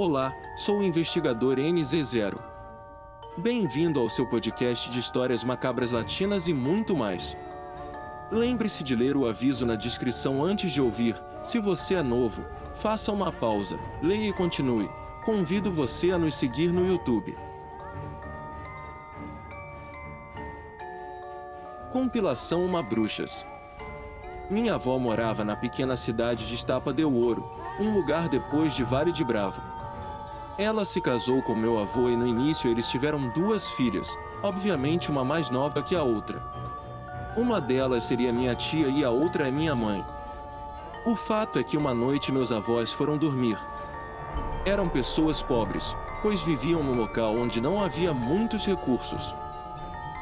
Olá, sou o investigador NZ0. Bem-vindo ao seu podcast de histórias macabras latinas e muito mais. Lembre-se de ler o aviso na descrição antes de ouvir. Se você é novo, faça uma pausa, leia e continue. Convido você a nos seguir no YouTube. Compilação Uma Bruxas Minha avó morava na pequena cidade de Estapa del Ouro, um lugar depois de Vale de Bravo. Ela se casou com meu avô e no início eles tiveram duas filhas, obviamente uma mais nova que a outra. Uma delas seria minha tia e a outra é minha mãe. O fato é que uma noite meus avós foram dormir. Eram pessoas pobres, pois viviam num local onde não havia muitos recursos.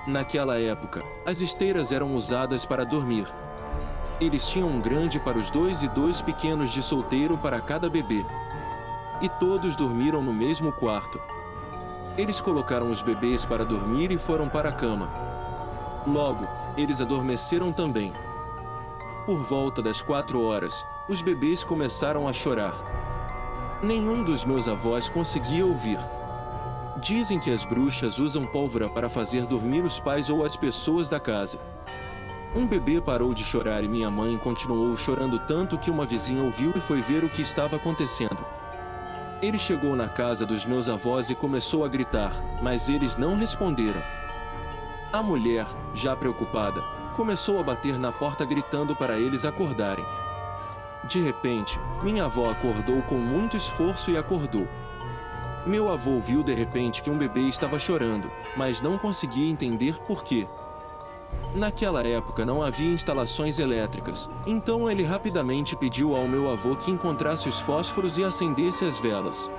Naquela época, as esteiras eram usadas para dormir. Eles tinham um grande para os dois e dois pequenos de solteiro para cada bebê. E todos dormiram no mesmo quarto. Eles colocaram os bebês para dormir e foram para a cama. Logo, eles adormeceram também. Por volta das quatro horas, os bebês começaram a chorar. Nenhum dos meus avós conseguia ouvir. Dizem que as bruxas usam pólvora para fazer dormir os pais ou as pessoas da casa. Um bebê parou de chorar e minha mãe continuou chorando tanto que uma vizinha ouviu e foi ver o que estava acontecendo. Ele chegou na casa dos meus avós e começou a gritar, mas eles não responderam. A mulher, já preocupada, começou a bater na porta gritando para eles acordarem. De repente, minha avó acordou com muito esforço e acordou. Meu avô viu de repente que um bebê estava chorando, mas não conseguia entender por quê. Naquela época não havia instalações elétricas, então ele rapidamente pediu ao meu avô que encontrasse os fósforos e acendesse as velas.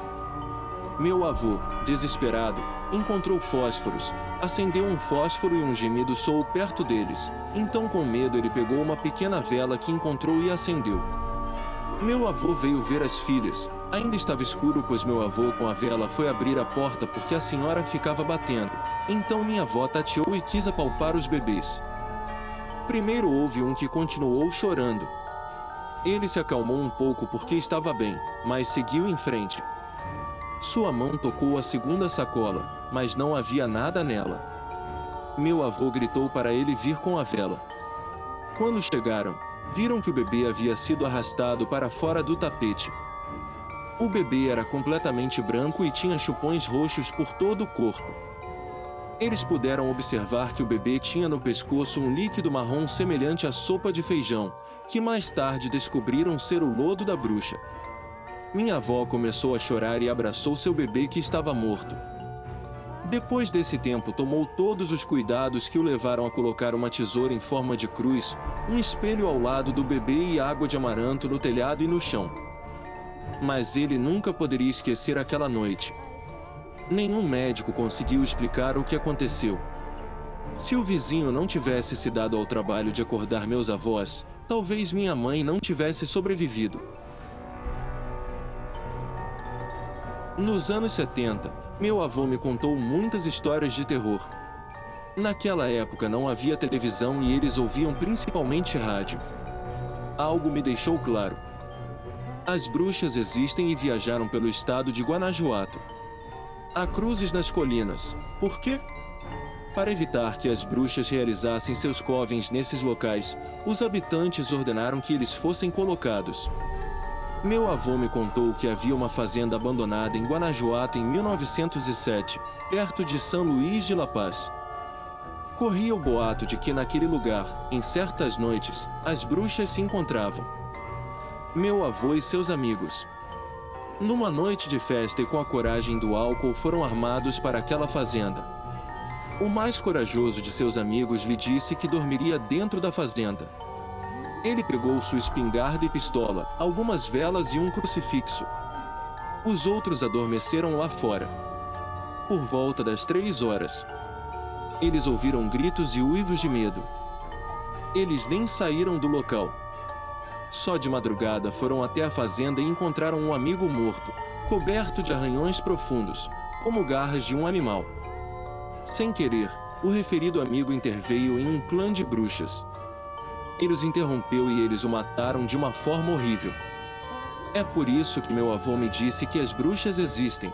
Meu avô, desesperado, encontrou fósforos, acendeu um fósforo e um gemido soou perto deles. Então, com medo, ele pegou uma pequena vela que encontrou e acendeu. Meu avô veio ver as filhas. Ainda estava escuro, pois meu avô, com a vela, foi abrir a porta porque a senhora ficava batendo. Então minha avó tateou e quis apalpar os bebês. Primeiro houve um que continuou chorando. Ele se acalmou um pouco porque estava bem, mas seguiu em frente. Sua mão tocou a segunda sacola, mas não havia nada nela. Meu avô gritou para ele vir com a vela. Quando chegaram, viram que o bebê havia sido arrastado para fora do tapete. O bebê era completamente branco e tinha chupões roxos por todo o corpo. Eles puderam observar que o bebê tinha no pescoço um líquido marrom semelhante à sopa de feijão, que mais tarde descobriram ser o lodo da bruxa. Minha avó começou a chorar e abraçou seu bebê que estava morto. Depois desse tempo, tomou todos os cuidados que o levaram a colocar uma tesoura em forma de cruz, um espelho ao lado do bebê e água de amaranto no telhado e no chão. Mas ele nunca poderia esquecer aquela noite. Nenhum médico conseguiu explicar o que aconteceu. Se o vizinho não tivesse se dado ao trabalho de acordar meus avós, talvez minha mãe não tivesse sobrevivido. Nos anos 70, meu avô me contou muitas histórias de terror. Naquela época não havia televisão e eles ouviam principalmente rádio. Algo me deixou claro. As bruxas existem e viajaram pelo estado de Guanajuato. Há cruzes nas colinas. Por quê? Para evitar que as bruxas realizassem seus covens nesses locais, os habitantes ordenaram que eles fossem colocados. Meu avô me contou que havia uma fazenda abandonada em Guanajuato em 1907, perto de São Luís de La Paz. Corria o boato de que naquele lugar, em certas noites, as bruxas se encontravam. Meu avô e seus amigos, numa noite de festa e com a coragem do álcool foram armados para aquela fazenda. O mais corajoso de seus amigos lhe disse que dormiria dentro da fazenda. Ele pegou sua espingarda e pistola, algumas velas e um crucifixo. Os outros adormeceram lá fora. Por volta das três horas, eles ouviram gritos e uivos de medo. Eles nem saíram do local. Só de madrugada foram até a fazenda e encontraram um amigo morto, coberto de arranhões profundos, como garras de um animal. Sem querer, o referido amigo interveio em um clã de bruxas. Ele os interrompeu e eles o mataram de uma forma horrível. É por isso que meu avô me disse que as bruxas existem.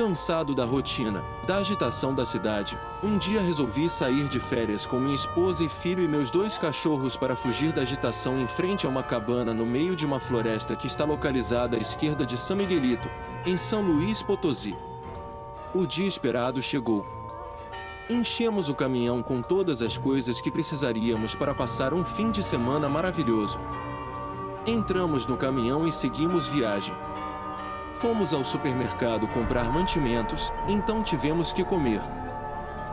Cansado da rotina, da agitação da cidade, um dia resolvi sair de férias com minha esposa e filho e meus dois cachorros para fugir da agitação em frente a uma cabana no meio de uma floresta que está localizada à esquerda de São Miguelito, em São Luís Potosí. O dia esperado chegou. Enchemos o caminhão com todas as coisas que precisaríamos para passar um fim de semana maravilhoso. Entramos no caminhão e seguimos viagem. Fomos ao supermercado comprar mantimentos, então tivemos que comer.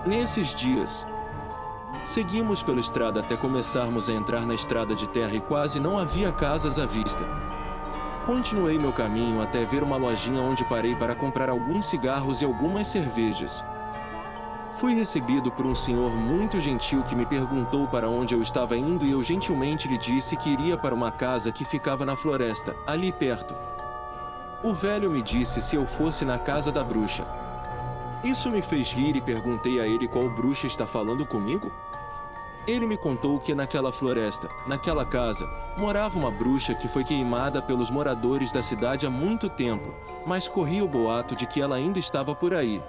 Nesses dias, seguimos pela estrada até começarmos a entrar na estrada de terra e quase não havia casas à vista. Continuei meu caminho até ver uma lojinha onde parei para comprar alguns cigarros e algumas cervejas. Fui recebido por um senhor muito gentil que me perguntou para onde eu estava indo e eu gentilmente lhe disse que iria para uma casa que ficava na floresta, ali perto. O velho me disse se eu fosse na casa da bruxa. Isso me fez rir e perguntei a ele qual bruxa está falando comigo. Ele me contou que naquela floresta, naquela casa, morava uma bruxa que foi queimada pelos moradores da cidade há muito tempo, mas corria o boato de que ela ainda estava por aí.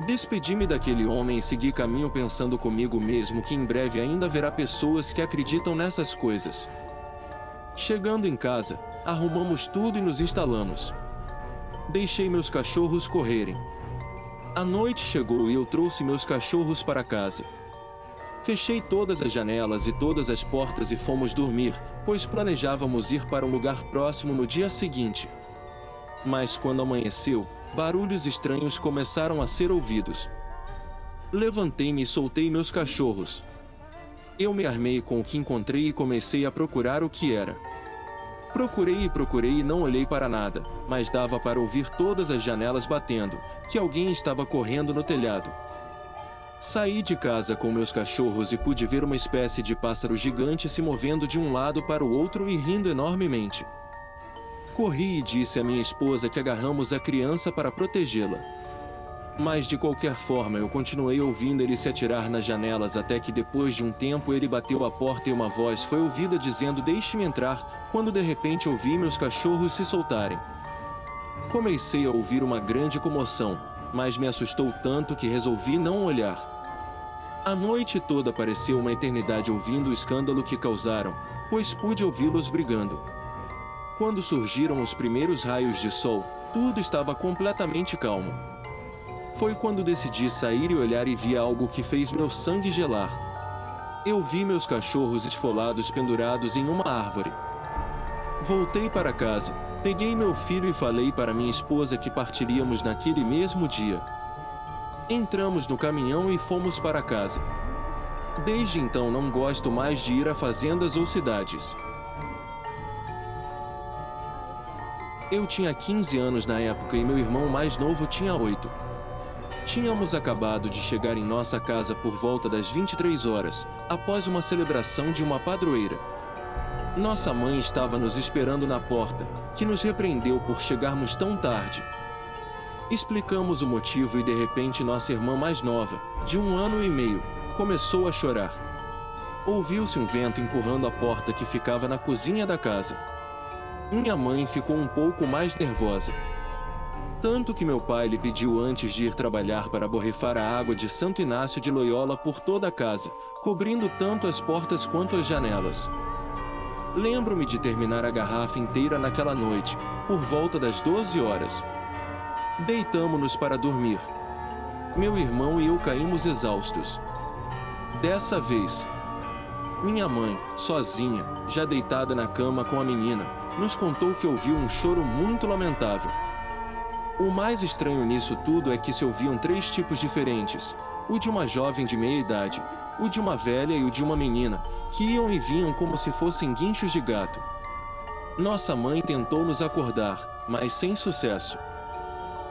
Despedi-me daquele homem e segui caminho pensando comigo mesmo que em breve ainda haverá pessoas que acreditam nessas coisas. Chegando em casa, arrumamos tudo e nos instalamos. Deixei meus cachorros correrem. A noite chegou e eu trouxe meus cachorros para casa. Fechei todas as janelas e todas as portas e fomos dormir, pois planejávamos ir para um lugar próximo no dia seguinte. Mas quando amanheceu, barulhos estranhos começaram a ser ouvidos. Levantei-me e soltei meus cachorros. Eu me armei com o que encontrei e comecei a procurar o que era. Procurei e procurei e não olhei para nada, mas dava para ouvir todas as janelas batendo, que alguém estava correndo no telhado. Saí de casa com meus cachorros e pude ver uma espécie de pássaro gigante se movendo de um lado para o outro e rindo enormemente. Corri e disse à minha esposa que agarramos a criança para protegê-la. Mas de qualquer forma eu continuei ouvindo ele se atirar nas janelas até que depois de um tempo ele bateu a porta e uma voz foi ouvida dizendo deixe-me entrar, quando de repente ouvi meus cachorros se soltarem. Comecei a ouvir uma grande comoção, mas me assustou tanto que resolvi não olhar. A noite toda pareceu uma eternidade ouvindo o escândalo que causaram, pois pude ouvi-los brigando. Quando surgiram os primeiros raios de sol, tudo estava completamente calmo. Foi quando decidi sair e olhar e vi algo que fez meu sangue gelar. Eu vi meus cachorros esfolados pendurados em uma árvore. Voltei para casa, peguei meu filho e falei para minha esposa que partiríamos naquele mesmo dia. Entramos no caminhão e fomos para casa. Desde então não gosto mais de ir a fazendas ou cidades. Eu tinha 15 anos na época e meu irmão mais novo tinha 8. Tínhamos acabado de chegar em nossa casa por volta das 23 horas, após uma celebração de uma padroeira. Nossa mãe estava nos esperando na porta, que nos repreendeu por chegarmos tão tarde. Explicamos o motivo e de repente nossa irmã mais nova, de um ano e meio, começou a chorar. Ouviu-se um vento empurrando a porta que ficava na cozinha da casa. Minha mãe ficou um pouco mais nervosa, tanto que meu pai lhe pediu antes de ir trabalhar para borrifar a água de Santo Inácio de Loyola por toda a casa, cobrindo tanto as portas quanto as janelas. Lembro-me de terminar a garrafa inteira naquela noite, por volta das 12 horas. Deitamo-nos para dormir. Meu irmão e eu caímos exaustos. Dessa vez, minha mãe, sozinha, já deitada na cama com a menina, nos contou que ouviu um choro muito lamentável. O mais estranho nisso tudo é que se ouviam três tipos diferentes: o de uma jovem de meia idade, o de uma velha e o de uma menina, que iam e vinham como se fossem guinchos de gato. Nossa mãe tentou nos acordar, mas sem sucesso.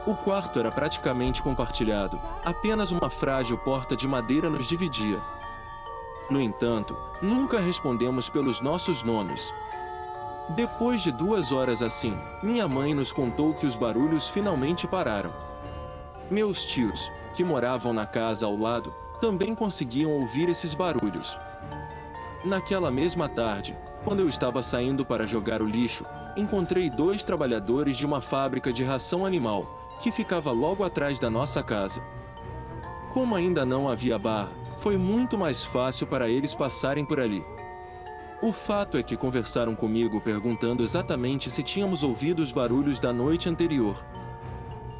O quarto era praticamente compartilhado, apenas uma frágil porta de madeira nos dividia. No entanto, nunca respondemos pelos nossos nomes. Depois de duas horas assim, minha mãe nos contou que os barulhos finalmente pararam. Meus tios, que moravam na casa ao lado, também conseguiam ouvir esses barulhos. Naquela mesma tarde, Quando eu estava saindo para jogar o lixo, encontrei dois trabalhadores de uma fábrica de ração animal, que ficava logo atrás da nossa casa. Como ainda não havia barra, foi muito mais fácil para eles passarem por ali. O fato é que conversaram comigo perguntando exatamente se tínhamos ouvido os barulhos da noite anterior.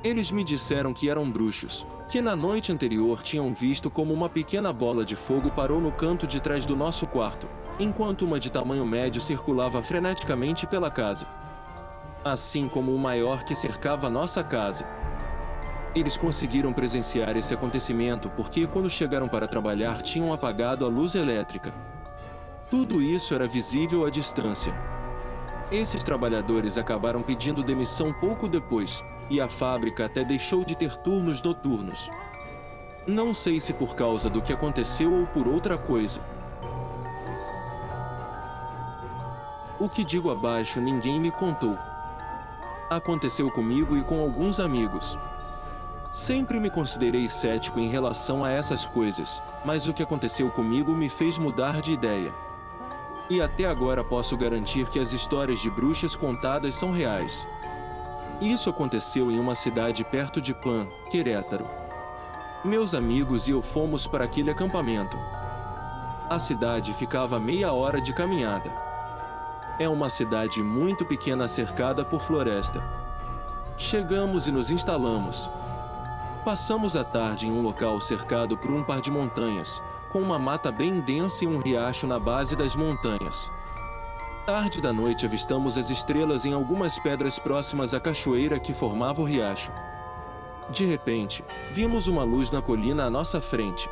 Eles me disseram que eram bruxos, que na noite anterior tinham visto como uma pequena bola de fogo parou no canto de trás do nosso quarto, enquanto uma de tamanho médio circulava freneticamente pela casa. Assim como o maior que cercava nossa casa. Eles conseguiram presenciar esse acontecimento porque, quando chegaram para trabalhar, tinham apagado a luz elétrica. Tudo isso era visível à distância. Esses trabalhadores acabaram pedindo demissão pouco depois, e a fábrica até deixou de ter turnos noturnos. Não sei se por causa do que aconteceu ou por outra coisa. O que digo abaixo ninguém me contou. Aconteceu comigo e com alguns amigos. Sempre me considerei cético em relação a essas coisas, mas o que aconteceu comigo me fez mudar de ideia. E até agora posso garantir que as histórias de bruxas contadas são reais. Isso aconteceu em uma cidade perto de Pan, Querétaro. Meus amigos e eu fomos para aquele acampamento. A cidade ficava a meia hora de caminhada. É uma cidade muito pequena cercada por floresta. Chegamos e nos instalamos. Passamos a tarde em um local cercado por um par de montanhas, com uma mata bem densa e um riacho na base das montanhas. Tarde da noite avistamos as estrelas em algumas pedras próximas à cachoeira que formava o riacho. De repente, vimos uma luz na colina à nossa frente.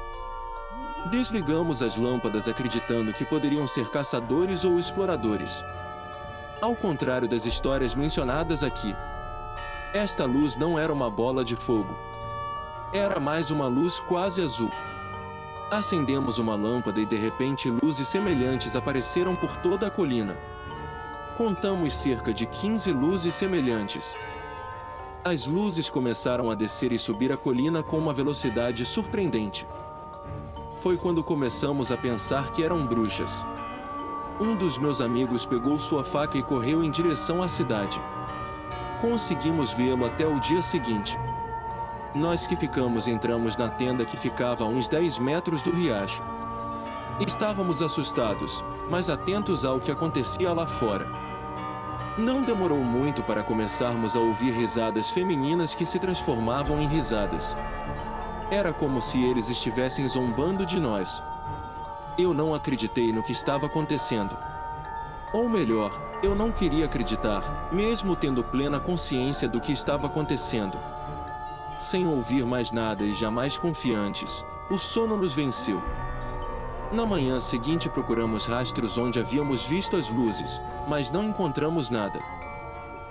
Desligamos as lâmpadas acreditando que poderiam ser caçadores ou exploradores. Ao contrário das histórias mencionadas aqui, esta luz não era uma bola de fogo. Era mais uma luz quase azul. Acendemos uma lâmpada e de repente luzes semelhantes apareceram por toda a colina. Contamos cerca de 15 luzes semelhantes. As luzes começaram a descer e subir a colina com uma velocidade surpreendente foi quando começamos a pensar que eram bruxas. Um dos meus amigos pegou sua faca e correu em direção à cidade. Conseguimos vê-lo até o dia seguinte. Nós que ficamos entramos na tenda que ficava a uns 10 metros do riacho. Estávamos assustados, mas atentos ao que acontecia lá fora. Não demorou muito para começarmos a ouvir risadas femininas que se transformavam em risadas. Era como se eles estivessem zombando de nós. Eu não acreditei no que estava acontecendo. Ou melhor, eu não queria acreditar, mesmo tendo plena consciência do que estava acontecendo. Sem ouvir mais nada e jamais confiantes, o sono nos venceu. Na manhã seguinte procuramos rastros onde havíamos visto as luzes, mas não encontramos nada.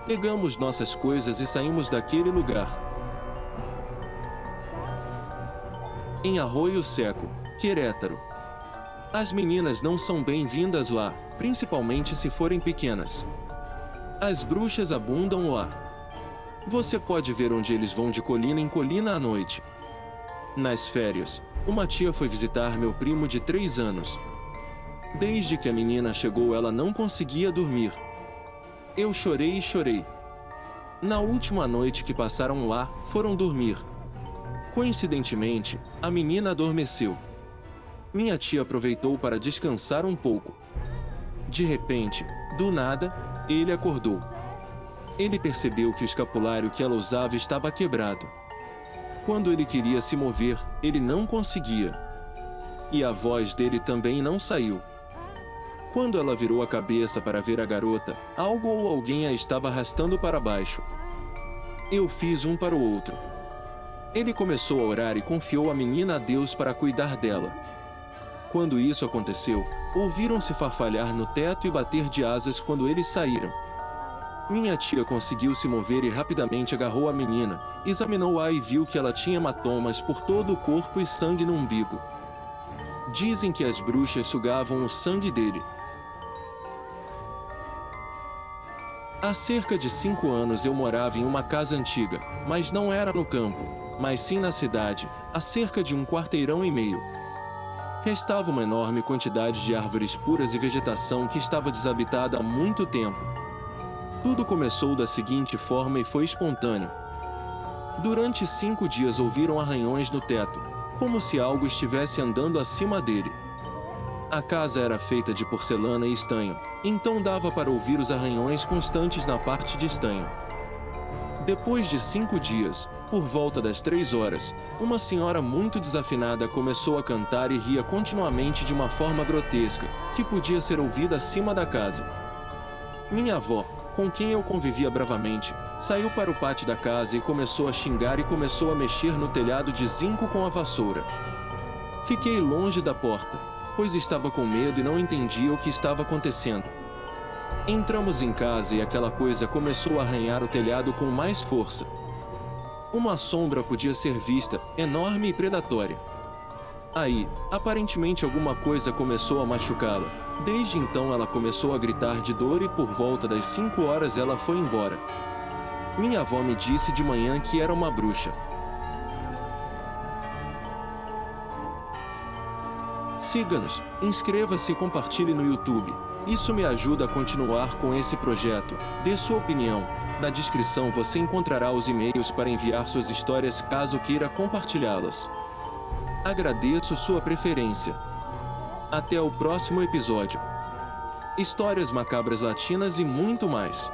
Pegamos nossas coisas e saímos daquele lugar. em Arroio Seco, Querétaro. As meninas não são bem-vindas lá, principalmente se forem pequenas. As bruxas abundam lá. Você pode ver onde eles vão de colina em colina à noite. Nas férias, uma tia foi visitar meu primo de 3 anos. Desde que a menina chegou, ela não conseguia dormir. Eu chorei e chorei. Na última noite que passaram lá, foram dormir. Coincidentemente, a menina adormeceu. Minha tia aproveitou para descansar um pouco. De repente, do nada, ele acordou. Ele percebeu que o escapulário que ela usava estava quebrado. Quando ele queria se mover, ele não conseguia. E a voz dele também não saiu. Quando ela virou a cabeça para ver a garota, algo ou alguém a estava arrastando para baixo. Eu fiz um para o outro. Ele começou a orar e confiou a menina a Deus para cuidar dela. Quando isso aconteceu, ouviram-se farfalhar no teto e bater de asas quando eles saíram. Minha tia conseguiu se mover e rapidamente agarrou a menina, examinou-a e viu que ela tinha hematomas por todo o corpo e sangue no umbigo. Dizem que as bruxas sugavam o sangue dele. Há cerca de cinco anos eu morava em uma casa antiga, mas não era no campo, mas sim na cidade, a cerca de um quarteirão e meio. Restava uma enorme quantidade de árvores puras e vegetação que estava desabitada há muito tempo. Tudo começou da seguinte forma e foi espontâneo. Durante cinco dias ouviram arranhões no teto, como se algo estivesse andando acima dele. A casa era feita de porcelana e estanho, então dava para ouvir os arranhões constantes na parte de estanho. Depois de cinco dias, por volta das três horas, uma senhora muito desafinada começou a cantar e ria continuamente de uma forma grotesca, que podia ser ouvida acima da casa. Minha avó, com quem eu convivia bravamente, saiu para o pátio da casa e começou a xingar e começou a mexer no telhado de zinco com a vassoura. Fiquei longe da porta, pois estava com medo e não entendia o que estava acontecendo. Entramos em casa e aquela coisa começou a arranhar o telhado com mais força. Uma sombra podia ser vista, enorme e predatória. Aí, aparentemente alguma coisa começou a machucá-la. Desde então ela começou a gritar de dor e por volta das 5 horas ela foi embora. Minha avó me disse de manhã que era uma bruxa. Siga-nos, inscreva-se e compartilhe no YouTube. Isso me ajuda a continuar com esse projeto. Dê sua opinião. Na descrição você encontrará os e-mails para enviar suas histórias caso queira compartilhá-las. Agradeço sua preferência. Até o próximo episódio. Histórias macabras latinas e muito mais.